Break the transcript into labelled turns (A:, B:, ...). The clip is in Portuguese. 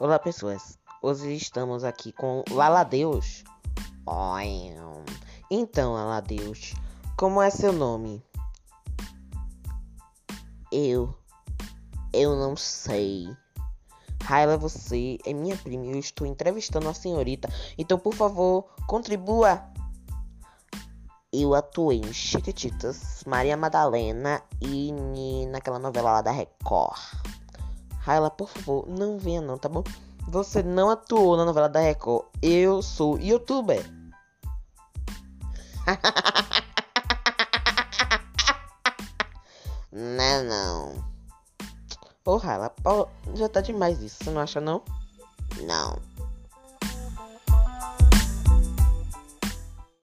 A: Olá pessoas, hoje estamos aqui com Lala Deus. Oi. Então, Lala Deus, como é seu nome? Eu. Eu não sei. Raila, você é minha prima e eu estou entrevistando a senhorita. Então, por favor, contribua. Eu atuei em Chiquititas, Maria Madalena e naquela novela lá da Record. Raila, por favor, não venha não, tá bom? Você não atuou na novela da Record. Eu sou youtuber. não, não. Ô, Raila, já tá demais isso, você não acha não? Não.